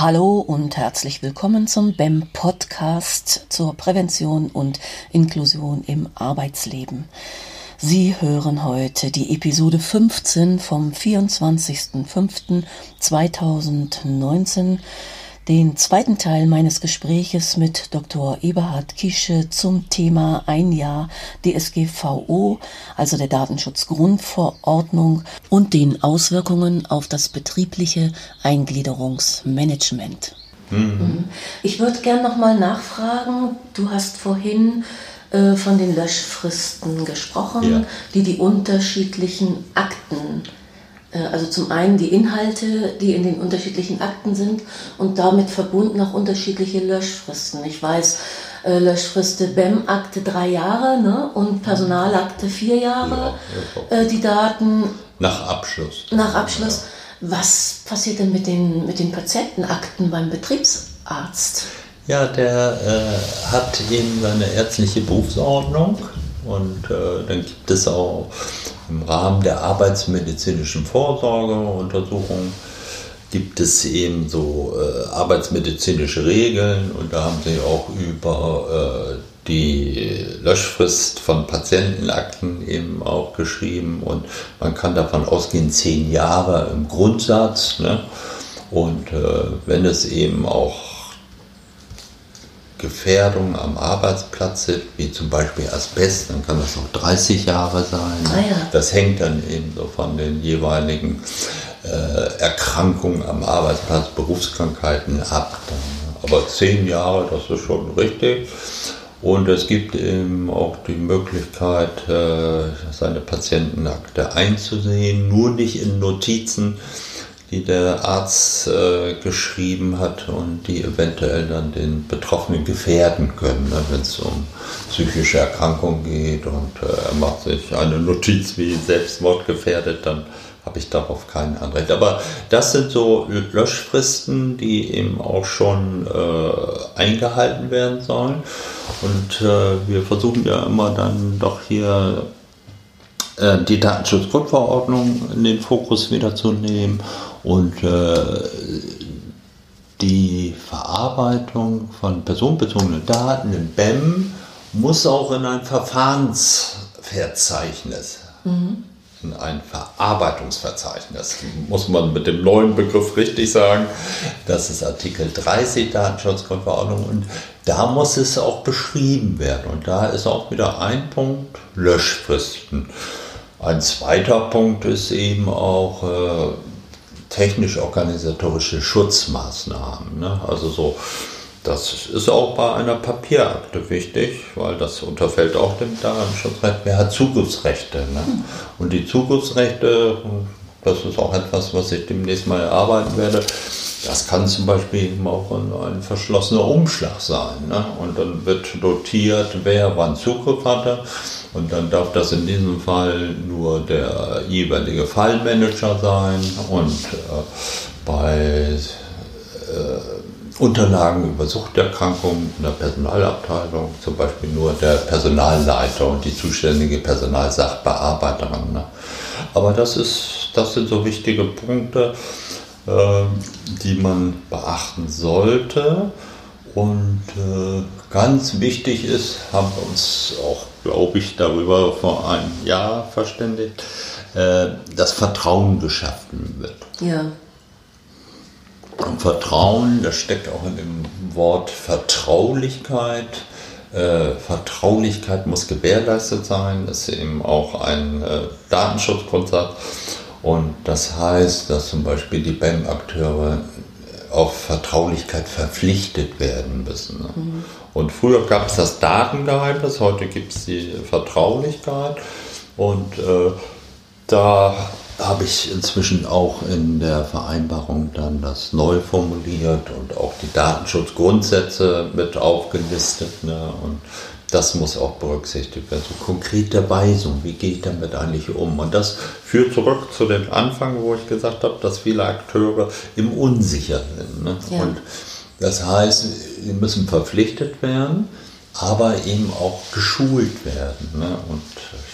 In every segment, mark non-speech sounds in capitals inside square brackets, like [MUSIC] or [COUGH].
Hallo und herzlich willkommen zum BEM Podcast zur Prävention und Inklusion im Arbeitsleben. Sie hören heute die Episode 15 vom 24.05.2019 den zweiten Teil meines Gespräches mit Dr. Eberhard Kische zum Thema ein Jahr DSGVO, also der Datenschutzgrundverordnung und den Auswirkungen auf das betriebliche Eingliederungsmanagement. Mhm. Ich würde gerne noch mal nachfragen. Du hast vorhin äh, von den Löschfristen gesprochen, ja. die die unterschiedlichen Akten also zum einen die Inhalte, die in den unterschiedlichen Akten sind und damit verbunden auch unterschiedliche Löschfristen. Ich weiß, äh, Löschfriste BEM-Akte drei Jahre ne? und Personalakte vier Jahre. Ja, äh, die Daten. Nach Abschluss. Nach Abschluss. Was passiert denn mit den, mit den Patientenakten beim Betriebsarzt? Ja, der äh, hat eben seine ärztliche Berufsordnung und äh, dann gibt es auch im Rahmen der arbeitsmedizinischen Vorsorgeuntersuchung gibt es eben so äh, arbeitsmedizinische Regeln und da haben sie auch über äh, die Löschfrist von Patientenakten eben auch geschrieben und man kann davon ausgehen, zehn Jahre im Grundsatz. Ne? Und äh, wenn es eben auch Gefährdungen am Arbeitsplatz sind, wie zum Beispiel Asbest, dann kann das auch 30 Jahre sein. Ah, ja. Das hängt dann eben so von den jeweiligen äh, Erkrankungen am Arbeitsplatz, Berufskrankheiten ab. Aber 10 Jahre, das ist schon richtig. Und es gibt eben auch die Möglichkeit, äh, seine Patientenakte einzusehen, nur nicht in Notizen die der Arzt äh, geschrieben hat und die eventuell dann den Betroffenen gefährden können, ne, wenn es um psychische Erkrankungen geht und äh, er macht sich eine Notiz wie Selbstmord gefährdet, dann habe ich darauf kein Anrecht. Aber das sind so Löschfristen, die eben auch schon äh, eingehalten werden sollen. Und äh, wir versuchen ja immer dann doch hier äh, die Datenschutzgrundverordnung in den Fokus wiederzunehmen und äh, die Verarbeitung von personenbezogenen Daten im BEM muss auch in ein Verfahrensverzeichnis, mhm. in ein Verarbeitungsverzeichnis, muss man mit dem neuen Begriff richtig sagen. Das ist Artikel 30 Datenschutzgrundverordnung und da muss es auch beschrieben werden. Und da ist auch wieder ein Punkt Löschfristen. Ein zweiter Punkt ist eben auch äh, technisch-organisatorische Schutzmaßnahmen. Ne? Also so, das ist auch bei einer Papierakte wichtig, weil das unterfällt auch dem Datenschutzrecht. Wer hat Zugriffsrechte? Ne? Hm. Und die Zugriffsrechte, das ist auch etwas, was ich demnächst mal erarbeiten werde. Das kann zum Beispiel eben auch ein, verschlossener Umschlag sein. Ne? Und dann wird notiert, wer wann Zugriff hatte. Und dann darf das in diesem Fall nur der jeweilige Fallmanager sein und äh, bei äh, Unterlagen über Suchterkrankungen in der Personalabteilung zum Beispiel nur der Personalleiter und die zuständige Personalsachbearbeiterin. Ne? Aber das, ist, das sind so wichtige Punkte, äh, die man beachten sollte. Und äh, ganz wichtig ist, haben wir uns auch, glaube ich, darüber vor einem Jahr verständigt, äh, dass Vertrauen geschaffen wird. Ja. Und Vertrauen, das steckt auch in dem Wort Vertraulichkeit. Äh, Vertraulichkeit muss gewährleistet sein, das ist eben auch ein äh, Datenschutzgrundsatz. Und das heißt, dass zum Beispiel die BEM-Akteure auf Vertraulichkeit verpflichtet werden müssen. Ne? Mhm. Und früher gab es das Datengeheimnis, heute gibt es die Vertraulichkeit. Und äh, da habe ich inzwischen auch in der Vereinbarung dann das neu formuliert und auch die Datenschutzgrundsätze mit aufgelistet. Ne? Und das muss auch berücksichtigt werden. So konkrete Weisung, wie gehe ich damit eigentlich um? Und das führt zurück zu dem Anfang, wo ich gesagt habe, dass viele Akteure im Unsicher sind. Ne? Ja. Und das heißt, sie müssen verpflichtet werden, aber eben auch geschult werden. Ne? Und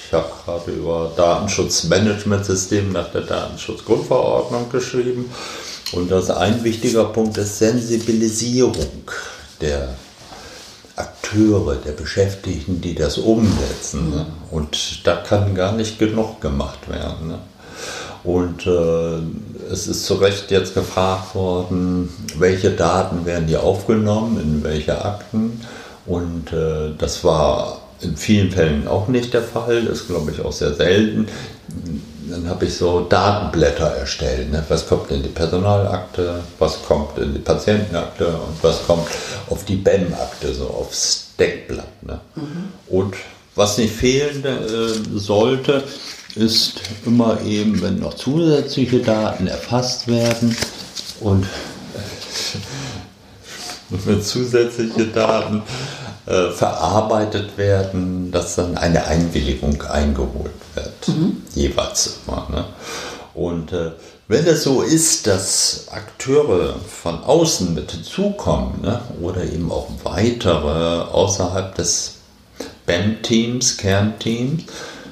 ich habe gerade über Datenschutzmanagementsystem nach der Datenschutzgrundverordnung geschrieben. Und das ein wichtiger Punkt ist Sensibilisierung der Akteure, der Beschäftigten, die das umsetzen. Ne? Und da kann gar nicht genug gemacht werden. Ne? Und äh, es ist zu Recht jetzt gefragt worden, welche Daten werden hier aufgenommen, in welche Akten. Und äh, das war in vielen Fällen auch nicht der Fall, das ist glaube ich auch sehr selten. Dann habe ich so Datenblätter erstellt. Ne? Was kommt in die Personalakte, was kommt in die Patientenakte und was kommt auf die BEM-Akte, so aufs Deckblatt. Ne? Mhm. Und was nicht fehlen äh, sollte, ist immer eben, wenn noch zusätzliche Daten erfasst werden und [LAUGHS] wenn zusätzliche Daten äh, verarbeitet werden, dass dann eine Einwilligung eingeholt wird, mhm. jeweils immer. Ne? Und äh, wenn es so ist, dass Akteure von außen mit hinzukommen ne, oder eben auch weitere außerhalb des BEM-Teams, Kernteams,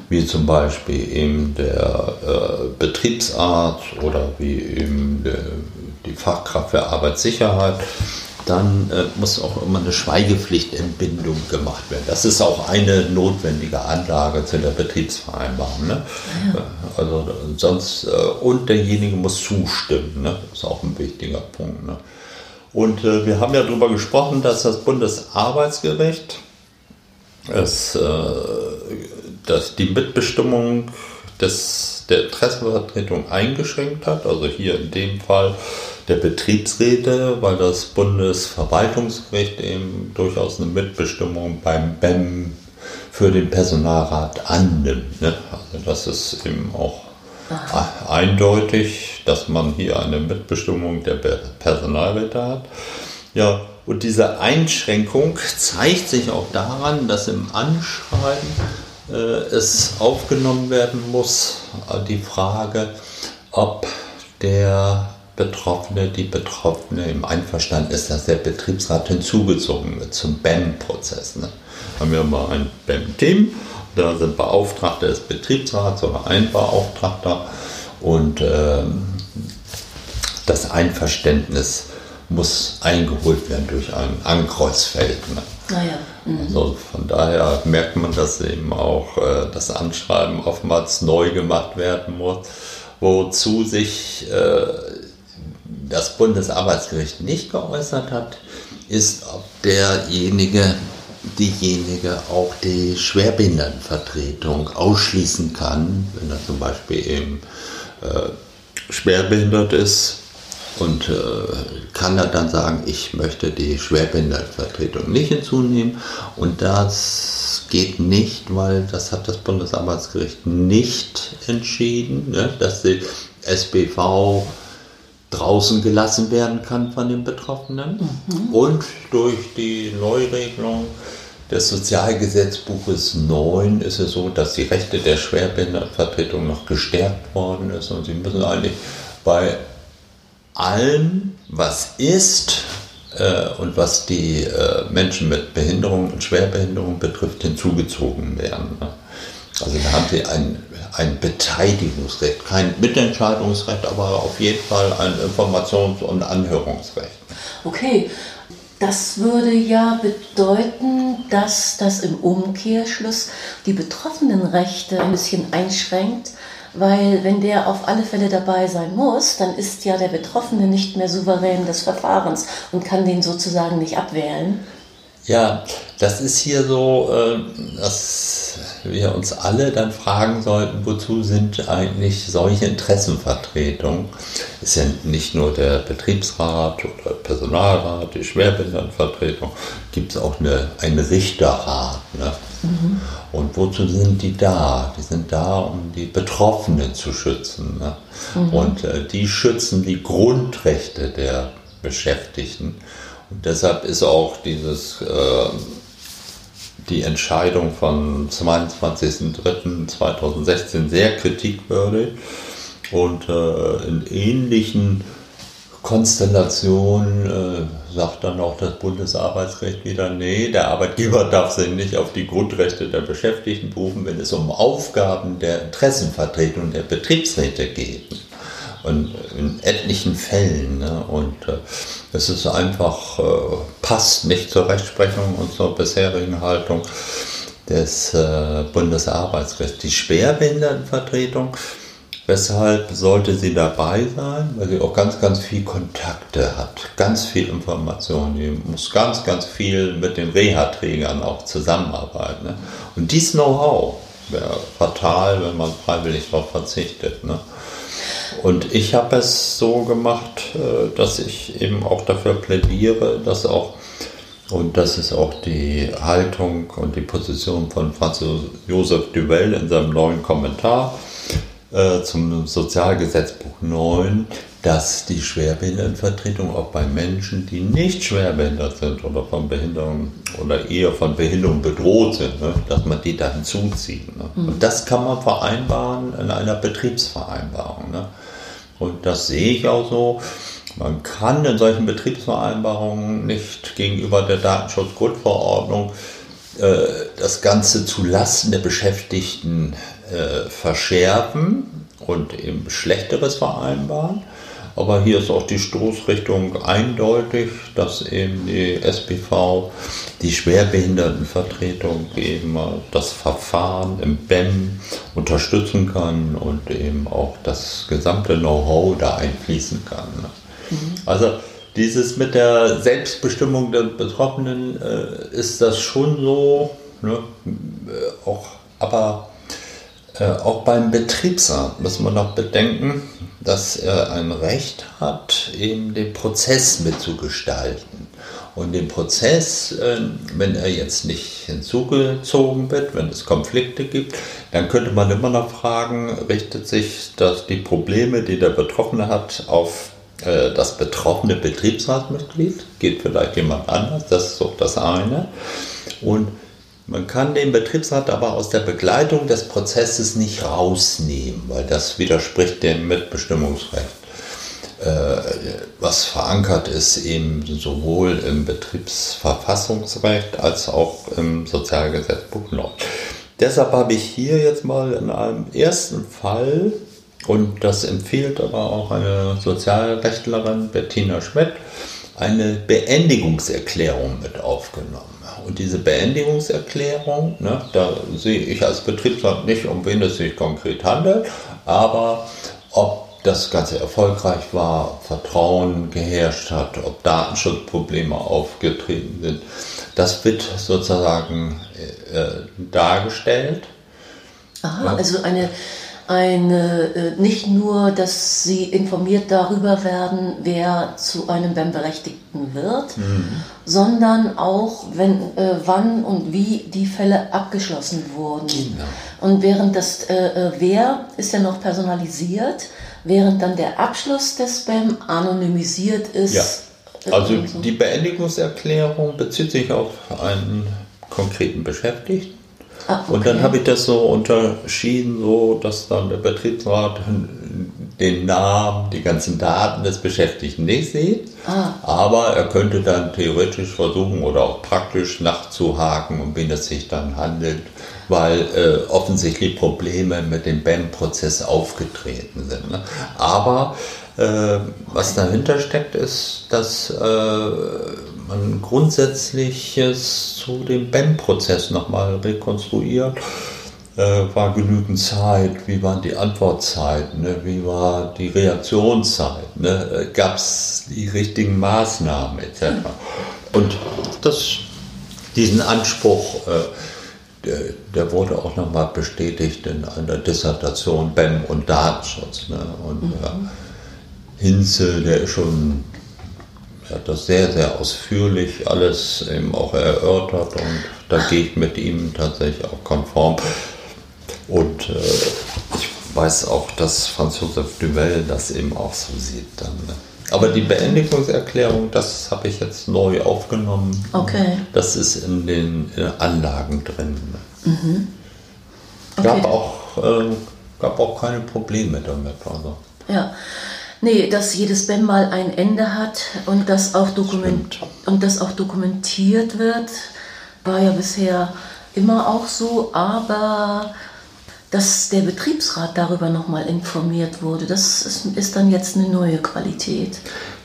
wie zum Beispiel eben der äh, Betriebsarzt oder wie eben der, die Fachkraft für Arbeitssicherheit, dann äh, muss auch immer eine Schweigepflichtentbindung gemacht werden. Das ist auch eine notwendige Anlage zu der Betriebsvereinbarung. Ne? Ja. Also sonst, äh, und derjenige muss zustimmen. Ne? Das ist auch ein wichtiger Punkt. Ne? Und äh, wir haben ja darüber gesprochen, dass das Bundesarbeitsgericht es, äh, dass die Mitbestimmung des, der Interessenvertretung eingeschränkt hat. Also hier in dem Fall der Betriebsräte, weil das Bundesverwaltungsgericht eben durchaus eine Mitbestimmung beim BEM für den Personalrat annimmt. Ne? Also das ist eben auch Aha. eindeutig, dass man hier eine Mitbestimmung der Personalräte hat. Ja, und diese Einschränkung zeigt sich auch daran, dass im Anschreiben äh, es aufgenommen werden muss, äh, die Frage, ob der Betroffene, die Betroffene im Einverstanden ist, dass der Betriebsrat hinzugezogen wird zum BEM-Prozess. Ne? Haben wir mal ein BEM-Team, da sind Beauftragte des Betriebsrats oder ein Beauftragter und ähm, das Einverständnis muss eingeholt werden durch ein Ankreuzfeld. Ne? Ah ja. mhm. Also von daher merkt man, dass eben auch äh, das Anschreiben oftmals neu gemacht werden muss, wozu sich äh, das Bundesarbeitsgericht nicht geäußert hat, ist, ob derjenige, diejenige auch die Schwerbehindertenvertretung ausschließen kann, wenn er zum Beispiel eben äh, schwerbehindert ist. Und äh, kann er dann sagen, ich möchte die Schwerbehindertenvertretung nicht hinzunehmen. Und das geht nicht, weil das hat das Bundesarbeitsgericht nicht entschieden, ne, dass die SBV draußen gelassen werden kann von den Betroffenen. Mhm. Und durch die Neuregelung des Sozialgesetzbuches 9 ist es so, dass die Rechte der Schwerbehindertenvertretung noch gestärkt worden ist und sie müssen eigentlich bei allem, was ist äh, und was die äh, Menschen mit Behinderung und Schwerbehinderung betrifft, hinzugezogen werden. Ne? Also da haben sie ein ein Beteiligungsrecht, kein Mitentscheidungsrecht, aber auf jeden Fall ein Informations- und Anhörungsrecht. Okay, das würde ja bedeuten, dass das im Umkehrschluss die betroffenen Rechte ein bisschen einschränkt, weil wenn der auf alle Fälle dabei sein muss, dann ist ja der Betroffene nicht mehr souverän des Verfahrens und kann den sozusagen nicht abwählen. Ja, das ist hier so, äh, dass wir uns alle dann fragen sollten, wozu sind eigentlich solche Interessenvertretungen? Ist ja nicht nur der Betriebsrat oder Personalrat, die Schwerbehindertenvertretung, gibt es auch eine, einen Richterrat. Ne? Mhm. Und wozu sind die da? Die sind da, um die Betroffenen zu schützen. Ne? Mhm. Und äh, die schützen die Grundrechte der Beschäftigten. Und deshalb ist auch dieses, äh, die Entscheidung von 22.03.2016 sehr kritikwürdig und äh, in ähnlichen Konstellationen äh, sagt dann auch das Bundesarbeitsrecht wieder, nee, der Arbeitgeber [LAUGHS] darf sich nicht auf die Grundrechte der Beschäftigten berufen, wenn es um Aufgaben der Interessenvertretung der Betriebsräte geht. Und in etlichen Fällen. Ne? Und äh, es ist einfach, äh, passt nicht zur Rechtsprechung und zur bisherigen Haltung des äh, Bundesarbeitsgerichts. Die Schwerbehindertenvertretung Weshalb sollte sie dabei sein? Weil sie auch ganz, ganz viel Kontakte hat, ganz viel Informationen. Die muss ganz, ganz viel mit den Reha-Trägern auch zusammenarbeiten. Ne? Und dieses Know-how wäre fatal, wenn man freiwillig darauf verzichtet. Ne? Und ich habe es so gemacht, äh, dass ich eben auch dafür plädiere, dass auch, und das ist auch die Haltung und die Position von Franz Josef Duvel in seinem neuen Kommentar, äh, zum Sozialgesetzbuch 9, dass die Schwerbehindertenvertretung auch bei Menschen, die nicht schwerbehindert sind oder von Behinderung oder eher von Behinderung bedroht sind, ne, dass man die da hinzuzieht. Ne. Mhm. Und das kann man vereinbaren in einer Betriebsvereinbarung. Ne. Und das sehe ich auch so. Man kann in solchen Betriebsvereinbarungen nicht gegenüber der Datenschutzgrundverordnung äh, das Ganze zu Lasten der Beschäftigten äh, verschärfen und eben Schlechteres vereinbaren. Aber hier ist auch die Stoßrichtung eindeutig, dass eben die SPV, die Schwerbehindertenvertretung eben das Verfahren im BEM unterstützen kann und eben auch das gesamte Know-how da einfließen kann. Ne? Mhm. Also dieses mit der Selbstbestimmung der Betroffenen äh, ist das schon so, ne? Äh, auch, aber äh, auch beim Betriebsrat muss man noch bedenken, dass er ein Recht hat, eben den Prozess mitzugestalten. Und den Prozess, äh, wenn er jetzt nicht hinzugezogen wird, wenn es Konflikte gibt, dann könnte man immer noch fragen, richtet sich das, die Probleme, die der Betroffene hat, auf äh, das betroffene Betriebsratsmitglied? Geht vielleicht jemand anders? Das ist doch das eine. Und man kann den Betriebsrat aber aus der Begleitung des Prozesses nicht rausnehmen, weil das widerspricht dem Mitbestimmungsrecht, äh, was verankert ist eben sowohl im Betriebsverfassungsrecht als auch im Sozialgesetzbuch Nord. Deshalb habe ich hier jetzt mal in einem ersten Fall, und das empfiehlt aber auch eine Sozialrechtlerin, Bettina Schmidt, eine Beendigungserklärung mit aufgenommen. Und diese Beendigungserklärung, ne, da sehe ich als Betriebsrat nicht, um wen es sich konkret handelt, aber ob das Ganze erfolgreich war, Vertrauen geherrscht hat, ob Datenschutzprobleme aufgetreten sind, das wird sozusagen äh, dargestellt. Aha, ja. also eine eine, äh, nicht nur, dass sie informiert darüber werden, wer zu einem BEM-Berechtigten wird, mhm. sondern auch, wenn, äh, wann und wie die Fälle abgeschlossen wurden. Genau. Und während das äh, äh Wer ist ja noch personalisiert, während dann der Abschluss des BEM anonymisiert ist. Ja. Also die Beendigungserklärung bezieht sich auf einen konkreten Beschäftigten Ah, okay. Und dann habe ich das so unterschieden, so dass dann der Betriebsrat den Namen, die ganzen Daten des Beschäftigten nicht sieht. Ah. Aber er könnte dann theoretisch versuchen oder auch praktisch nachzuhaken, um wen es sich dann handelt, weil äh, offensichtlich Probleme mit dem BEM-Prozess aufgetreten sind. Ne? Aber äh, was dahinter steckt, ist, dass äh, man Grundsätzliches zu dem BEM-Prozess nochmal rekonstruiert. Äh, war genügend Zeit? Wie waren die Antwortzeiten? Ne? Wie war die Reaktionszeit? Ne? Äh, Gab es die richtigen Maßnahmen etc.? Und das, diesen Anspruch, äh, der, der, wurde auch nochmal bestätigt in einer Dissertation BEM und Datenschutz. Ne? Und mhm. Hinze, der ist schon er hat das sehr, sehr ausführlich alles eben auch erörtert und da gehe ich mit ihm tatsächlich auch konform. Und äh, ich weiß auch, dass Franz Josef Duvel das eben auch so sieht dann. Ne? Aber die Beendigungserklärung, das habe ich jetzt neu aufgenommen. Okay. Das ist in den Anlagen drin. Ne? Mhm. Okay. Gab, auch, äh, gab auch keine Probleme damit. Also. Ja. Nee, dass jedes BEM mal ein Ende hat und das auch, dokument und das auch dokumentiert wird, war ja bisher immer auch so, aber dass der Betriebsrat darüber nochmal informiert wurde. Das ist, ist, dann jetzt eine neue Qualität.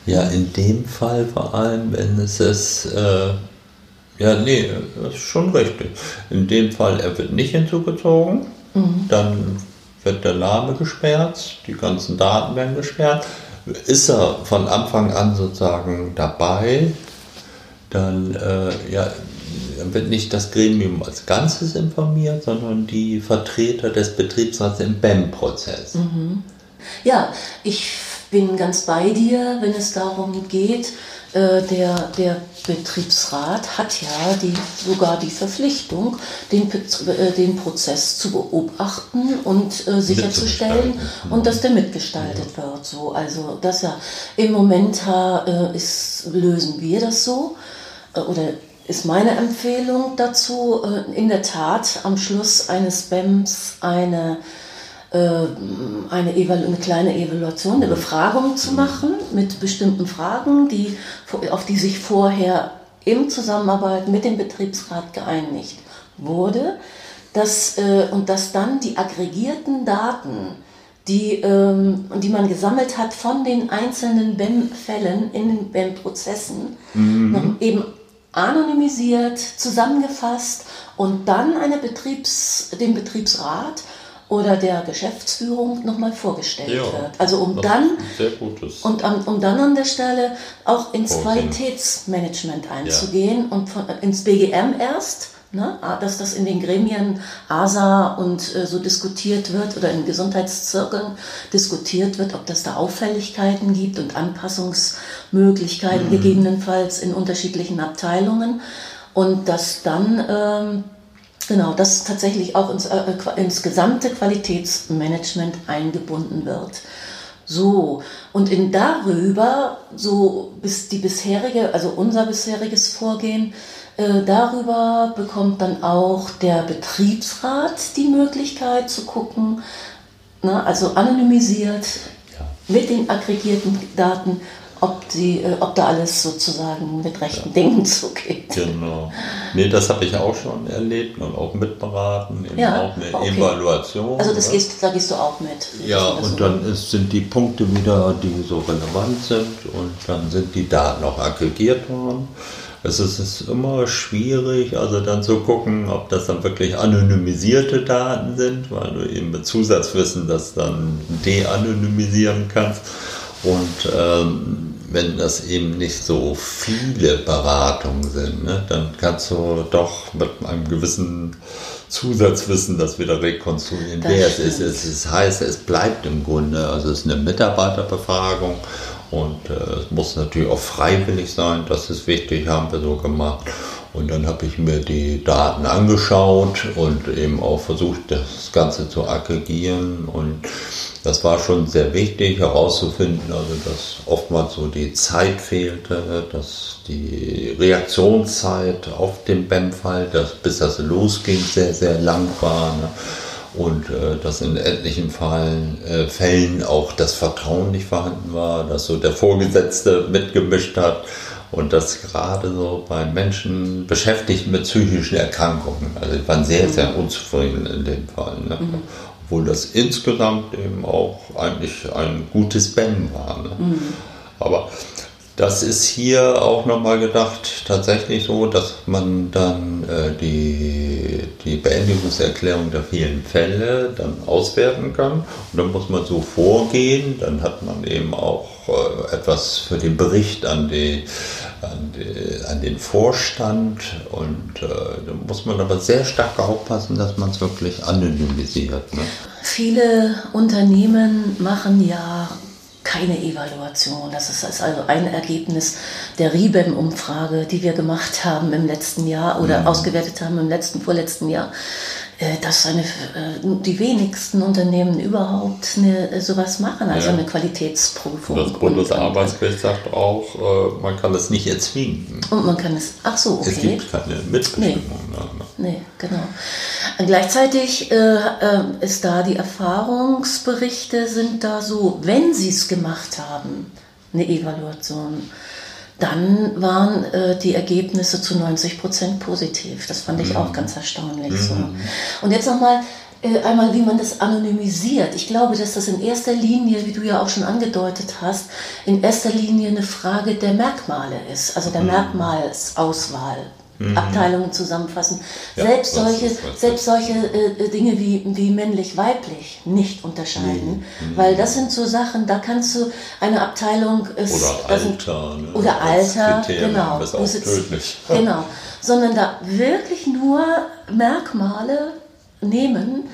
Ja, in dem Fall vor allem, wenn es ist, äh, ja, nee, das ist schon richtig. In dem Fall, er wird nicht hinzugezogen, mhm. dann wird der Name gesperrt, die ganzen Daten werden gesperrt. Ist er von Anfang an sozusagen dabei, dann äh, ja, wird nicht das Gremium als Ganzes informiert, sondern die Vertreter des Betriebsrats im BEM-Prozess. Mhm. Ja, ich bin ganz bei dir, wenn es darum geht, äh, der, der Betriebsrat hat ja die, sogar die Verpflichtung, den, äh, den Prozess zu beobachten und äh, sicherzustellen und dass der mitgestaltet ja. wird. So. Also das ja im Moment äh, ist, lösen wir das so äh, oder ist meine Empfehlung dazu, äh, in der Tat am Schluss eines BEMs eine, eine, eine kleine Evaluation, eine Befragung zu machen mit bestimmten Fragen, die, auf die sich vorher im Zusammenarbeit mit dem Betriebsrat geeinigt wurde, dass, äh, und dass dann die aggregierten Daten, die, ähm, die man gesammelt hat von den einzelnen BEM-Fällen in den BEM-Prozessen, mhm. eben anonymisiert, zusammengefasst und dann Betriebs, dem Betriebsrat oder der Geschäftsführung nochmal vorgestellt ja, wird. Also um dann und um, um dann an der Stelle auch ins Vorgehen. Qualitätsmanagement einzugehen ja. und von, ins BGM erst Ne? Dass das in den Gremien ASA und äh, so diskutiert wird oder in Gesundheitszirkeln diskutiert wird, ob das da Auffälligkeiten gibt und Anpassungsmöglichkeiten mhm. gegebenenfalls in unterschiedlichen Abteilungen und dass dann ähm, genau das tatsächlich auch ins, äh, ins gesamte Qualitätsmanagement eingebunden wird. So, und in darüber, so bis die bisherige, also unser bisheriges Vorgehen, äh, darüber bekommt dann auch der Betriebsrat die Möglichkeit zu gucken, ne, also anonymisiert ja. mit den aggregierten Daten, ob, die, äh, ob da alles sozusagen mit rechten. Dingen zugeht. Genau. Nee, das habe ich auch schon erlebt und auch mitberaten, eben ja, auch eine okay. Evaluation. Also das gehst, da gehst du auch mit. Ja, und dann ist, sind die Punkte wieder, die so relevant sind und dann sind die Daten auch aggregiert worden. Es ist immer schwierig, also dann zu gucken, ob das dann wirklich anonymisierte Daten sind, weil du eben mit Zusatzwissen das dann de-anonymisieren kannst. Und ähm, wenn das eben nicht so viele Beratungen sind, ne, dann kannst du doch mit einem gewissen Zusatzwissen das wieder rekonstruieren, das wer es ist. Es, es heißt, es bleibt im Grunde, also es ist eine Mitarbeiterbefragung und äh, es muss natürlich auch freiwillig sein, das ist wichtig, haben wir so gemacht. Und dann habe ich mir die Daten angeschaut und eben auch versucht, das Ganze zu aggregieren. Und das war schon sehr wichtig herauszufinden, also dass oftmals so die Zeit fehlte, dass die Reaktionszeit auf den BEM-Fall, bis das losging, sehr, sehr lang war. Ne? und äh, dass in etlichen Fallen, äh, Fällen auch das Vertrauen nicht vorhanden war, dass so der Vorgesetzte mitgemischt hat und dass gerade so bei Menschen beschäftigt mit psychischen Erkrankungen, also die waren sehr, sehr mhm. unzufrieden in dem Fall. Ne? Mhm. Obwohl das insgesamt eben auch eigentlich ein gutes Ben war. Ne? Mhm. Aber das ist hier auch nochmal gedacht, tatsächlich so, dass man dann äh, die, die Beendigungserklärung der vielen Fälle dann auswerten kann. Und dann muss man so vorgehen, dann hat man eben auch äh, etwas für den Bericht an, die, an, die, an den Vorstand. Und äh, da muss man aber sehr stark aufpassen, dass man es wirklich anonymisiert. Ne? Viele Unternehmen machen ja keine Evaluation. Das ist also ein Ergebnis der RIBEM-Umfrage, die wir gemacht haben im letzten Jahr oder mhm. ausgewertet haben im letzten, vorletzten Jahr. Äh, dass eine, äh, die wenigsten Unternehmen überhaupt eine, äh, sowas machen, also ja. eine Qualitätsprüfung. Das Bundesarbeitsgericht sagt auch, man kann es nicht erzwingen. Und man kann es, ach so, okay. Es gibt keine Mitbestimmung. Nee, nee genau. Gleichzeitig äh, ist da die Erfahrungsberichte sind da so, wenn sie es gemacht haben, eine Evaluation dann waren äh, die Ergebnisse zu 90 Prozent positiv. Das fand ich mhm. auch ganz erstaunlich. Mhm. So. Und jetzt nochmal äh, einmal, wie man das anonymisiert. Ich glaube, dass das in erster Linie, wie du ja auch schon angedeutet hast, in erster Linie eine Frage der Merkmale ist, also der mhm. Merkmalsauswahl. Mhm. Abteilungen zusammenfassen. Ja, selbst solche, selbst solche äh, äh, Dinge wie, wie männlich-weiblich nicht unterscheiden, mhm. weil das sind so Sachen, da kannst du eine Abteilung ist, oder Alter, ne? oder Alter, genau, ist auch tödlich. [LAUGHS] genau, sondern da wirklich nur Merkmale nehmen,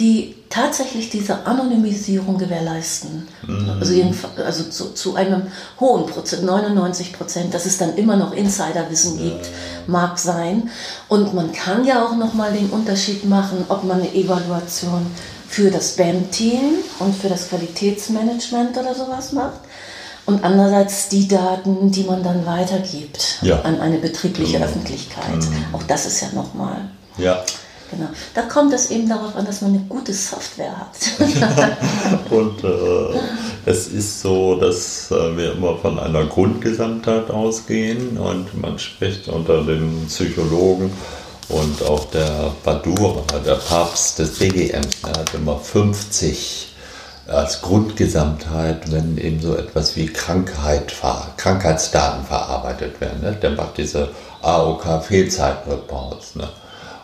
die tatsächlich diese Anonymisierung gewährleisten. Mhm. Also, also zu, zu, einem hohen Prozent, 99 Prozent, dass es dann immer noch Insiderwissen gibt, mag sein. Und man kann ja auch nochmal den Unterschied machen, ob man eine Evaluation für das BAM-Team und für das Qualitätsmanagement oder sowas macht. Und andererseits die Daten, die man dann weitergibt ja. an eine betriebliche genau. Öffentlichkeit. Mhm. Auch das ist ja nochmal. Ja. Genau. Da kommt es eben darauf an, dass man eine gute Software hat. [LAUGHS] und äh, es ist so, dass äh, wir immer von einer Grundgesamtheit ausgehen und man spricht unter den Psychologen und auch der Badura, der Papst des BGM, der hat immer 50 als Grundgesamtheit, wenn eben so etwas wie Krankheit, Krankheitsdaten verarbeitet werden. Ne? Der macht diese AOK-Fehlzeitreports. Ne?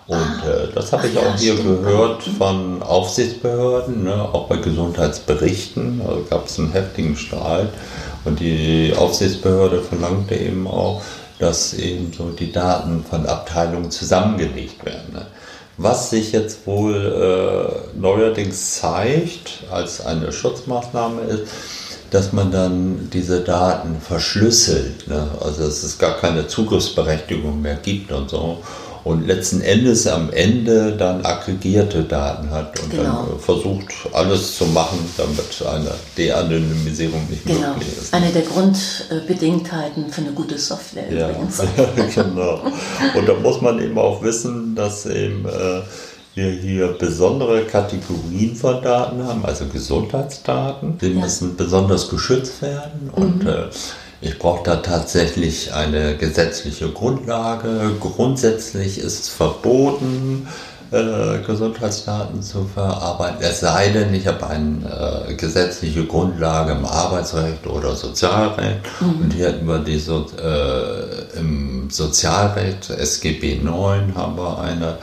Und äh, das habe ich auch hier gehört von Aufsichtsbehörden, ne, auch bei Gesundheitsberichten. Also gab es einen heftigen Streit. Und die Aufsichtsbehörde verlangte eben auch, dass eben so die Daten von Abteilungen zusammengelegt werden. Ne. Was sich jetzt wohl äh, neuerdings zeigt als eine Schutzmaßnahme ist, dass man dann diese Daten verschlüsselt. Ne? Also dass es gar keine Zugriffsberechtigung mehr gibt und so und letzten Endes am Ende dann aggregierte Daten hat und genau. dann versucht alles zu machen, damit eine De-Anonymisierung nicht genau. möglich ist. Eine der Grundbedingtheiten für eine gute Software ja. übrigens. [LAUGHS] genau. Und da muss man eben auch wissen, dass eben äh, wir hier besondere Kategorien von Daten haben, also Gesundheitsdaten. Die ja. müssen besonders geschützt werden und mhm. äh, ich brauche da tatsächlich eine gesetzliche Grundlage. Grundsätzlich ist es verboten, äh, Gesundheitsdaten zu verarbeiten. Es sei denn, ich habe eine äh, gesetzliche Grundlage im Arbeitsrecht oder Sozialrecht. Mhm. Und hier hätten wir die so, äh, im Sozialrecht, SGB 9, haben wir eine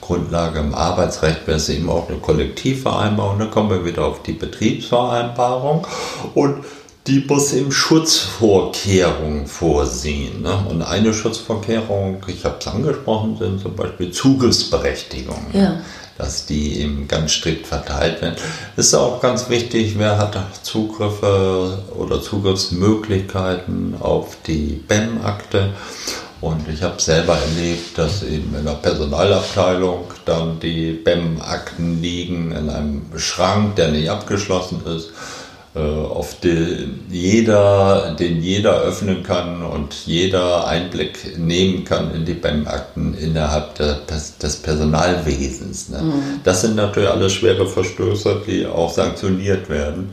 Grundlage im Arbeitsrecht, wäre es eben auch eine Kollektivvereinbarung. Dann kommen wir wieder auf die Betriebsvereinbarung. Und die muss eben Schutzvorkehrungen vorsehen. Ne? Und eine Schutzvorkehrung, ich habe es angesprochen, sind zum Beispiel Zugriffsberechtigungen. Ja. Dass die eben ganz strikt verteilt werden. Ist auch ganz wichtig, wer hat Zugriffe oder Zugriffsmöglichkeiten auf die BEM-Akte. Und ich habe selber erlebt, dass eben in der Personalabteilung dann die BEM-Akten liegen in einem Schrank, der nicht abgeschlossen ist auf den jeder, den jeder öffnen kann und jeder Einblick nehmen kann in die BEM-Akten innerhalb der, des Personalwesens. Ne? Mhm. Das sind natürlich alles schwere Verstöße, die auch sanktioniert werden.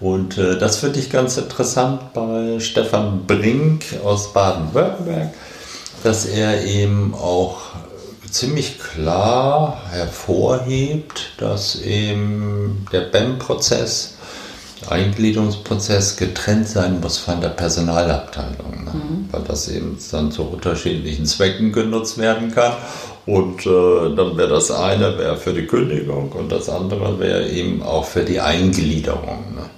Und äh, das finde ich ganz interessant bei Stefan Brink aus Baden-Württemberg, dass er eben auch ziemlich klar hervorhebt, dass eben der BEM-Prozess Eingliederungsprozess getrennt sein muss von der Personalabteilung, ne? mhm. weil das eben dann zu unterschiedlichen Zwecken genutzt werden kann. Und äh, dann wäre das eine wäre für die Kündigung und das andere wäre eben auch für die Eingliederung. Ne?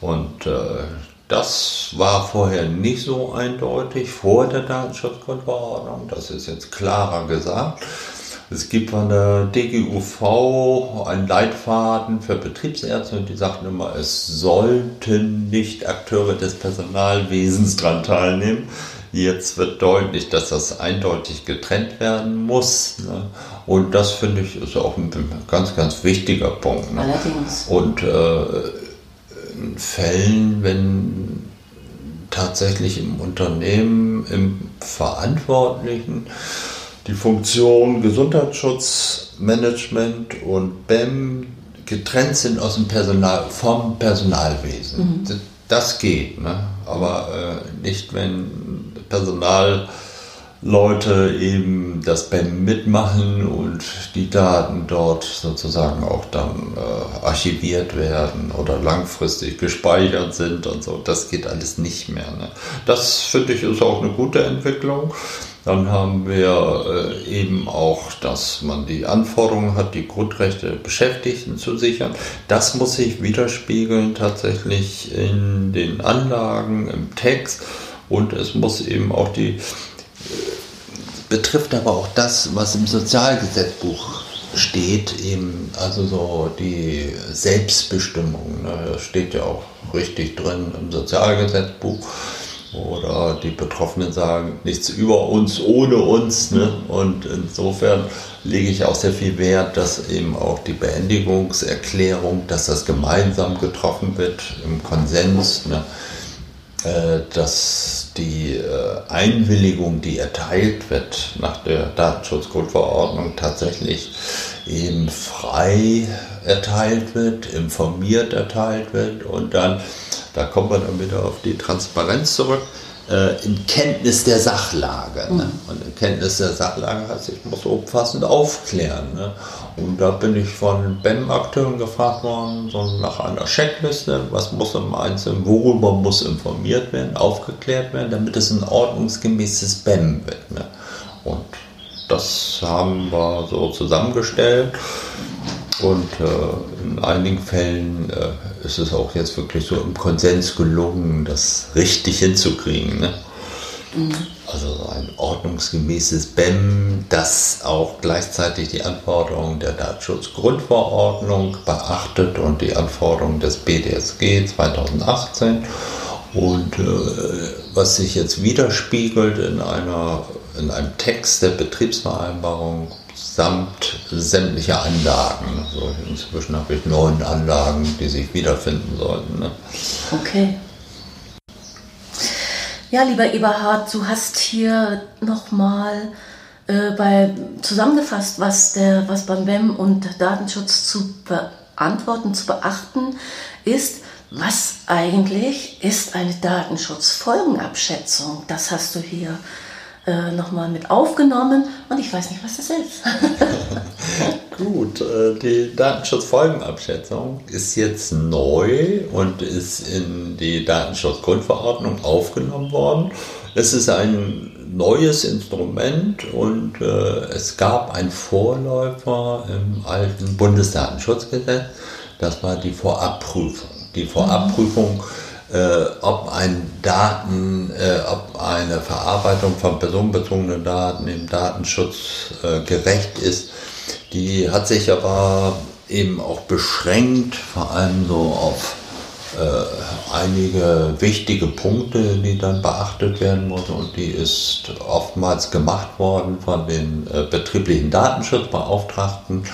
Und äh, das war vorher nicht so eindeutig vor der Datenschutzgrundverordnung. Das ist jetzt klarer gesagt. Es gibt von der DGUV einen Leitfaden für Betriebsärzte und die sagten immer, es sollten nicht Akteure des Personalwesens daran teilnehmen. Jetzt wird deutlich, dass das eindeutig getrennt werden muss. Ne? Und das finde ich ist auch ein ganz, ganz wichtiger Punkt. Ne? Allerdings. Und äh, in Fällen, wenn tatsächlich im Unternehmen, im Verantwortlichen, die Funktion Gesundheitsschutzmanagement und BEM getrennt sind aus dem Personal, vom Personalwesen. Mhm. Das geht, ne? aber äh, nicht, wenn Personal Leute eben das BEM mitmachen und die Daten dort sozusagen auch dann äh, archiviert werden oder langfristig gespeichert sind und so. Das geht alles nicht mehr. Ne? Das finde ich ist auch eine gute Entwicklung. Dann haben wir äh, eben auch, dass man die Anforderungen hat, die Grundrechte Beschäftigten zu sichern. Das muss sich widerspiegeln tatsächlich in den Anlagen, im Text und es muss eben auch die betrifft aber auch das, was im Sozialgesetzbuch steht, eben also so die Selbstbestimmung. Ne? Das steht ja auch richtig drin im Sozialgesetzbuch. Oder die Betroffenen sagen, nichts über uns ohne uns. Ne? Und insofern lege ich auch sehr viel Wert, dass eben auch die Beendigungserklärung, dass das gemeinsam getroffen wird im Konsens. Ne? Äh, dass die äh, Einwilligung, die erteilt wird nach der Datenschutzgrundverordnung, tatsächlich eben frei erteilt wird, informiert erteilt wird und dann, da kommen wir dann wieder auf die Transparenz zurück, äh, in Kenntnis der Sachlage. Ne? Mhm. Und in Kenntnis der Sachlage heißt, ich muss umfassend aufklären. Ne? Und da bin ich von BEM-Akteuren gefragt worden, so nach einer Checkliste, was muss im Einzelnen, worüber muss informiert werden, aufgeklärt werden, damit es ein ordnungsgemäßes BEM wird. Ne? Und das haben wir so zusammengestellt. Und äh, in einigen Fällen äh, ist es auch jetzt wirklich so im Konsens gelungen, das richtig hinzukriegen. Ne? Mhm. Also ein ordnungsgemäßes BEM, das auch gleichzeitig die Anforderungen der Datenschutzgrundverordnung beachtet und die Anforderungen des BDSG 2018 und äh, was sich jetzt widerspiegelt in, einer, in einem Text der Betriebsvereinbarung samt sämtlicher Anlagen. Also inzwischen habe ich neun Anlagen, die sich wiederfinden sollten. Ne? Okay. Ja, lieber Eberhard, du hast hier nochmal äh, zusammengefasst, was, der, was beim WEM und Datenschutz zu beantworten, zu beachten ist. Was eigentlich ist eine Datenschutzfolgenabschätzung? Das hast du hier äh, nochmal mit aufgenommen und ich weiß nicht, was das ist. [LAUGHS] Gut, äh, die Datenschutzfolgenabschätzung ist jetzt neu und ist in die Datenschutzgrundverordnung aufgenommen worden. Es ist ein neues Instrument und äh, es gab einen Vorläufer im alten Bundesdatenschutzgesetz. Das war die Vorabprüfung. Die Vorabprüfung äh, ob ein Daten, äh, ob eine Verarbeitung von personenbezogenen Daten im Datenschutz äh, gerecht ist. Die hat sich aber eben auch beschränkt, vor allem so auf äh, einige wichtige Punkte, die dann beachtet werden mussten und die ist oftmals gemacht worden von den äh, betrieblichen Datenschutzbeauftragten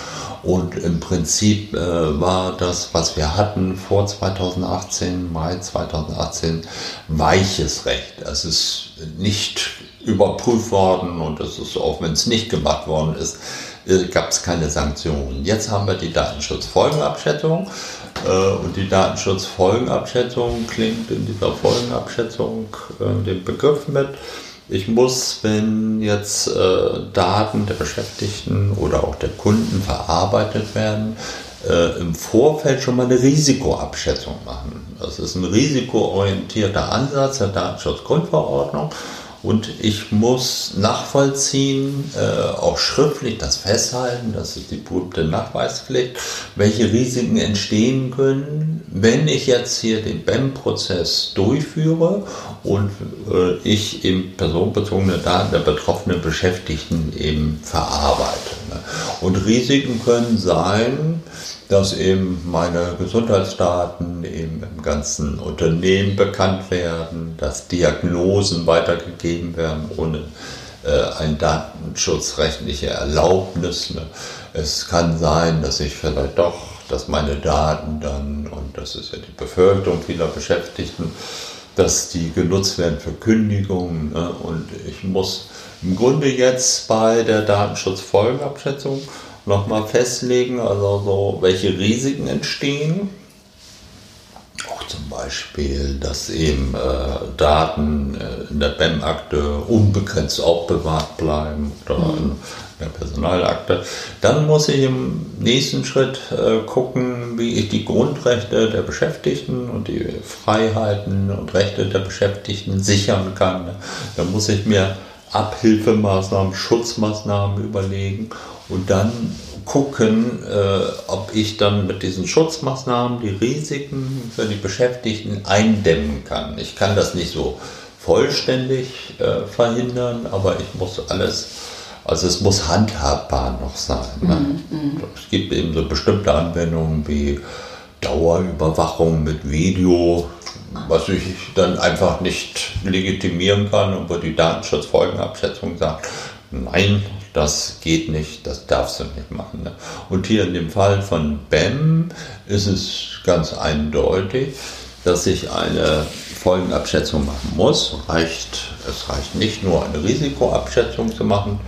und im Prinzip äh, war das, was wir hatten vor 2018, Mai 2018, weiches Recht. Es ist nicht überprüft worden und es ist auch, wenn es nicht gemacht worden ist, äh, gab es keine Sanktionen. Jetzt haben wir die Datenschutzfolgenabschätzung äh, und die Datenschutzfolgenabschätzung klingt in dieser Folgenabschätzung äh, den Begriff mit ich muss, wenn jetzt äh, Daten der Beschäftigten oder auch der Kunden verarbeitet werden, äh, im Vorfeld schon mal eine Risikoabschätzung machen. Das ist ein risikoorientierter Ansatz der Datenschutzgrundverordnung. Und ich muss nachvollziehen, äh, auch schriftlich das festhalten, das ist die berühmte Nachweispflicht, welche Risiken entstehen können, wenn ich jetzt hier den BEM-Prozess durchführe und äh, ich eben personenbezogene Daten der betroffenen Beschäftigten eben verarbeite. Ne? Und Risiken können sein, dass eben meine Gesundheitsdaten eben im ganzen Unternehmen bekannt werden, dass Diagnosen weitergegeben werden ohne äh, ein datenschutzrechtliche Erlaubnis. Ne? Es kann sein, dass ich vielleicht doch, dass meine Daten dann, und das ist ja die Beförderung vieler Beschäftigten, dass die genutzt werden für Kündigungen. Ne? Und ich muss im Grunde jetzt bei der Datenschutzfolgenabschätzung nochmal festlegen, also so, welche Risiken entstehen. Auch zum Beispiel, dass eben äh, Daten äh, in der BEM-Akte unbegrenzt aufbewahrt bleiben oder mhm. in der Personalakte. Dann muss ich im nächsten Schritt äh, gucken, wie ich die Grundrechte der Beschäftigten und die Freiheiten und Rechte der Beschäftigten sichern kann. Dann muss ich mir Abhilfemaßnahmen, Schutzmaßnahmen überlegen und dann gucken, äh, ob ich dann mit diesen Schutzmaßnahmen die Risiken für die Beschäftigten eindämmen kann. Ich kann das nicht so vollständig äh, verhindern, aber ich muss alles, also es muss handhabbar noch sein. Ne? Mhm, mhm. Es gibt eben so bestimmte Anwendungen wie Dauerüberwachung mit Video, was ich dann einfach nicht legitimieren kann und wo die Datenschutzfolgenabschätzung sagt, nein, das geht nicht, das darfst du nicht machen. Ne? Und hier in dem Fall von BEM ist es ganz eindeutig, dass ich eine Folgenabschätzung machen muss. Reicht, es reicht nicht nur eine Risikoabschätzung zu machen,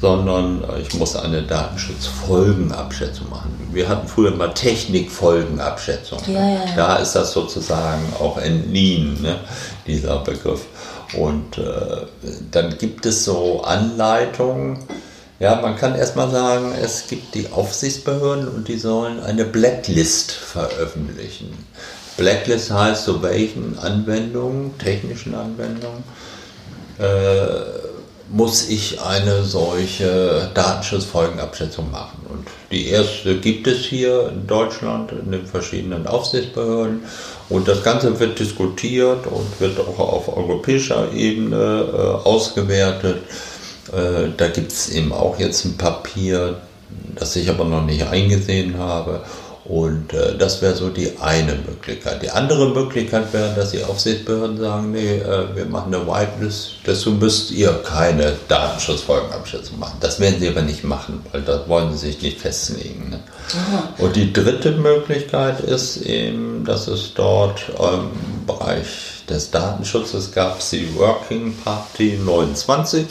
sondern ich muss eine Datenschutzfolgenabschätzung machen. Wir hatten früher mal Technikfolgenabschätzung. Ja, ja, ja. Da ist das sozusagen auch entliehen, ne, dieser Begriff. Und äh, dann gibt es so Anleitungen. Ja, man kann erstmal sagen, es gibt die Aufsichtsbehörden und die sollen eine Blacklist veröffentlichen. Blacklist heißt, so welchen Anwendungen, technischen Anwendungen, äh, muss ich eine solche Datenschutzfolgenabschätzung machen. Und die erste gibt es hier in Deutschland in den verschiedenen Aufsichtsbehörden. Und das Ganze wird diskutiert und wird auch auf europäischer Ebene äh, ausgewertet. Äh, da gibt es eben auch jetzt ein Papier, das ich aber noch nicht eingesehen habe. Und äh, das wäre so die eine Möglichkeit. Die andere Möglichkeit wäre, dass die Aufsichtsbehörden sagen, nee, äh, wir machen eine Whitelist, dazu müsst ihr keine Datenschutzfolgenabschätzung machen. Das werden sie aber nicht machen, weil da wollen sie sich nicht festlegen. Ne? Und die dritte Möglichkeit ist eben, dass es dort im Bereich des Datenschutzes gab, die Working Party 29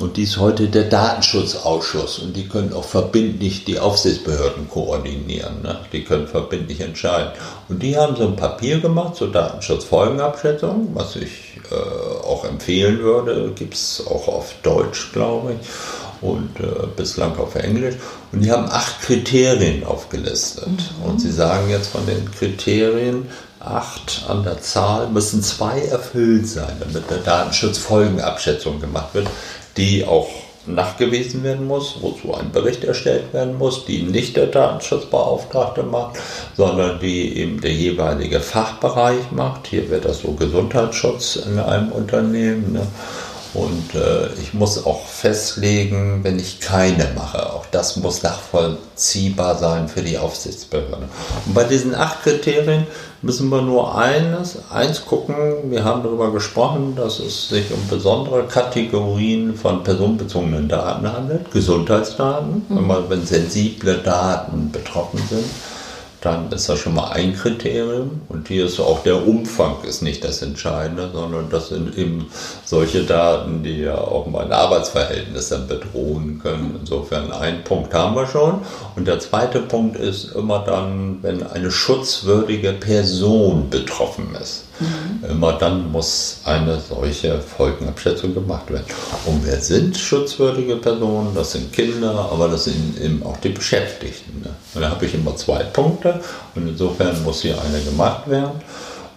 und die ist heute der Datenschutzausschuss und die können auch verbindlich die Aufsichtsbehörden koordinieren. Ne? Die können verbindlich entscheiden. Und die haben so ein Papier gemacht zur Datenschutzfolgenabschätzung, was ich äh, auch empfehlen würde. Gibt es auch auf Deutsch, glaube ich, und äh, bislang auf Englisch. Und die haben acht Kriterien aufgelistet. Mhm. Und sie sagen jetzt von den Kriterien, acht an der Zahl, müssen zwei erfüllt sein, damit eine Datenschutzfolgenabschätzung gemacht wird die auch nachgewiesen werden muss, wozu ein Bericht erstellt werden muss, die nicht der Datenschutzbeauftragte macht, sondern die eben der jeweilige Fachbereich macht. Hier wird das so Gesundheitsschutz in einem Unternehmen. Ne? Und äh, ich muss auch festlegen, wenn ich keine mache. Auch das muss nachvollziehbar sein für die Aufsichtsbehörde. Und bei diesen acht Kriterien müssen wir nur eines, eins gucken. Wir haben darüber gesprochen, dass es sich um besondere Kategorien von personenbezogenen Daten handelt. Gesundheitsdaten, mhm. wenn, man, wenn sensible Daten betroffen sind dann ist das schon mal ein Kriterium. Und hier ist auch der Umfang ist nicht das Entscheidende, sondern das sind eben solche Daten, die ja auch mein Arbeitsverhältnis dann bedrohen können. Insofern ein Punkt haben wir schon. Und der zweite Punkt ist immer dann, wenn eine schutzwürdige Person betroffen ist. Mhm. Immer dann muss eine solche Folgenabschätzung gemacht werden. Und wer sind schutzwürdige Personen? Das sind Kinder, aber das sind eben auch die Beschäftigten. Ne? Und da habe ich immer zwei Punkte und insofern muss hier eine gemacht werden.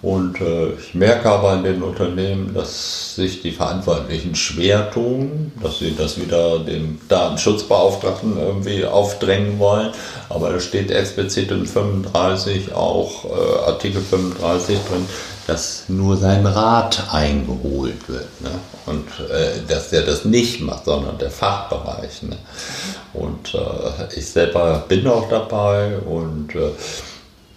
Und äh, ich merke aber in den Unternehmen, dass sich die Verantwortlichen schwer tun, dass sie das wieder dem Datenschutzbeauftragten irgendwie aufdrängen wollen. Aber da steht explizit in 35 auch äh, Artikel 35 drin, dass nur sein Rat eingeholt wird. Ne? Und äh, dass der das nicht macht, sondern der Fachbereich. Ne? Und äh, ich selber bin auch dabei und äh,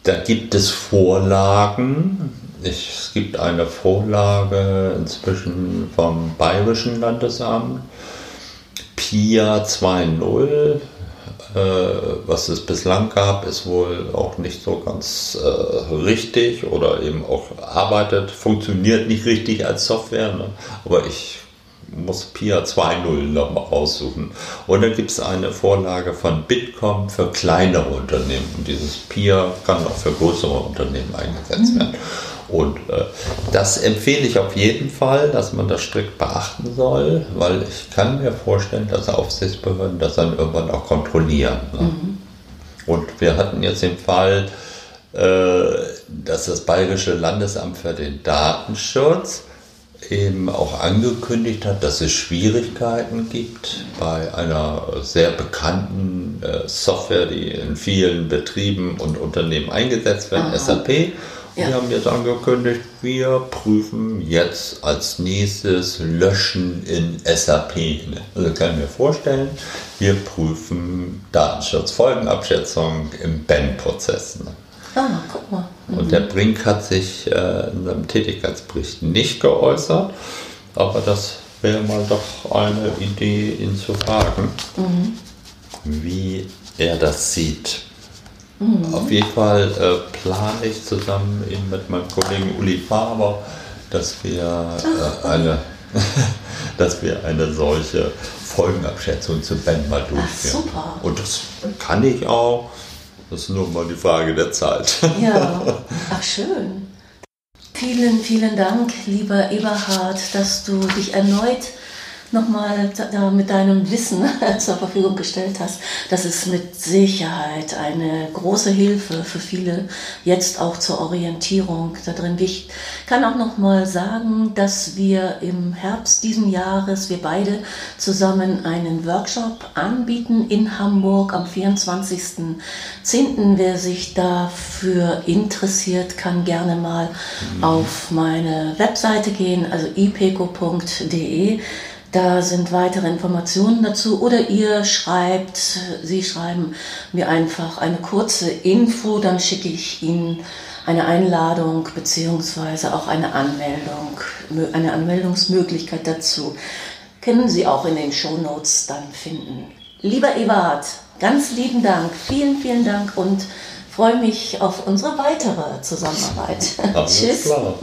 da gibt es Vorlagen. Ich, es gibt eine Vorlage inzwischen vom Bayerischen Landesamt, PIA 2.0 äh, was es bislang gab, ist wohl auch nicht so ganz äh, richtig oder eben auch arbeitet, funktioniert nicht richtig als Software. Ne? Aber ich muss PIA 2.0 nochmal raussuchen. Und dann gibt es eine Vorlage von Bitkom für kleinere Unternehmen. Und dieses PIA kann auch für größere Unternehmen eingesetzt mhm. Und äh, das empfehle ich auf jeden Fall, dass man das strikt beachten soll, weil ich kann mir vorstellen, dass Aufsichtsbehörden das dann irgendwann auch kontrollieren. Ne? Mhm. Und wir hatten jetzt den Fall, äh, dass das Bayerische Landesamt für den Datenschutz eben auch angekündigt hat, dass es Schwierigkeiten gibt bei einer sehr bekannten äh, Software, die in vielen Betrieben und Unternehmen eingesetzt wird, Aha. SAP. Ja. Wir haben jetzt angekündigt, wir prüfen jetzt als nächstes Löschen in SAP. Also kann ich mir vorstellen, wir prüfen Datenschutzfolgenabschätzung im BEN-Prozess. Ah, guck mal. Mhm. Und der Brink hat sich äh, in seinem Tätigkeitsbericht nicht geäußert, aber das wäre mal doch eine Idee, ihn zu fragen, mhm. wie er das sieht. Mhm. Auf jeden Fall äh, plane ich zusammen eben mit meinem Kollegen Uli Faber, dass wir, äh, eine, [LAUGHS] dass wir eine solche Folgenabschätzung zu Ben mal durchführen. Ach, super. Und das kann ich auch. Das ist nur mal die Frage der Zeit. Ja, [LAUGHS] ach schön. Vielen, vielen Dank, lieber Eberhard, dass du dich erneut nochmal mit deinem Wissen [LAUGHS] zur Verfügung gestellt hast. Das ist mit Sicherheit eine große Hilfe für viele, jetzt auch zur Orientierung da drin. Ich kann auch nochmal sagen, dass wir im Herbst diesen Jahres, wir beide zusammen einen Workshop anbieten in Hamburg am 24.10. Wer sich dafür interessiert, kann gerne mal mhm. auf meine Webseite gehen, also ipeco.de. Da sind weitere Informationen dazu oder ihr schreibt, Sie schreiben mir einfach eine kurze Info, dann schicke ich Ihnen eine Einladung beziehungsweise auch eine Anmeldung, eine Anmeldungsmöglichkeit dazu. Können Sie auch in den Show Notes dann finden. Lieber Eberhard, ganz lieben Dank, vielen, vielen Dank und freue mich auf unsere weitere Zusammenarbeit. [LAUGHS] Tschüss. Klar.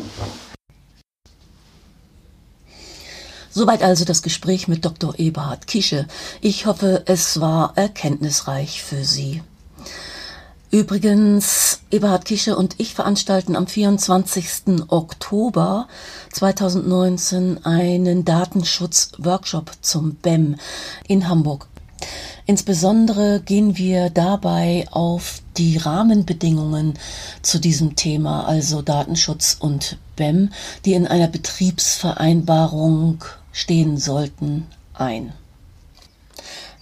Soweit also das Gespräch mit Dr. Eberhard Kische. Ich hoffe, es war erkenntnisreich für Sie. Übrigens, Eberhard Kische und ich veranstalten am 24. Oktober 2019 einen Datenschutz-Workshop zum BEM in Hamburg. Insbesondere gehen wir dabei auf die Rahmenbedingungen zu diesem Thema, also Datenschutz und BEM, die in einer Betriebsvereinbarung stehen sollten, ein.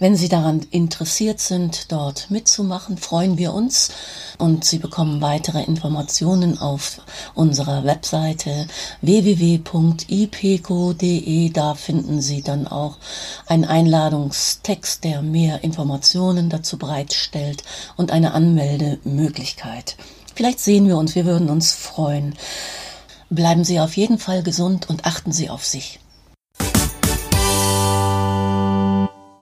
Wenn Sie daran interessiert sind, dort mitzumachen, freuen wir uns und Sie bekommen weitere Informationen auf unserer Webseite www.ipeco.de. Da finden Sie dann auch einen Einladungstext, der mehr Informationen dazu bereitstellt und eine Anmeldemöglichkeit. Vielleicht sehen wir uns, wir würden uns freuen. Bleiben Sie auf jeden Fall gesund und achten Sie auf sich.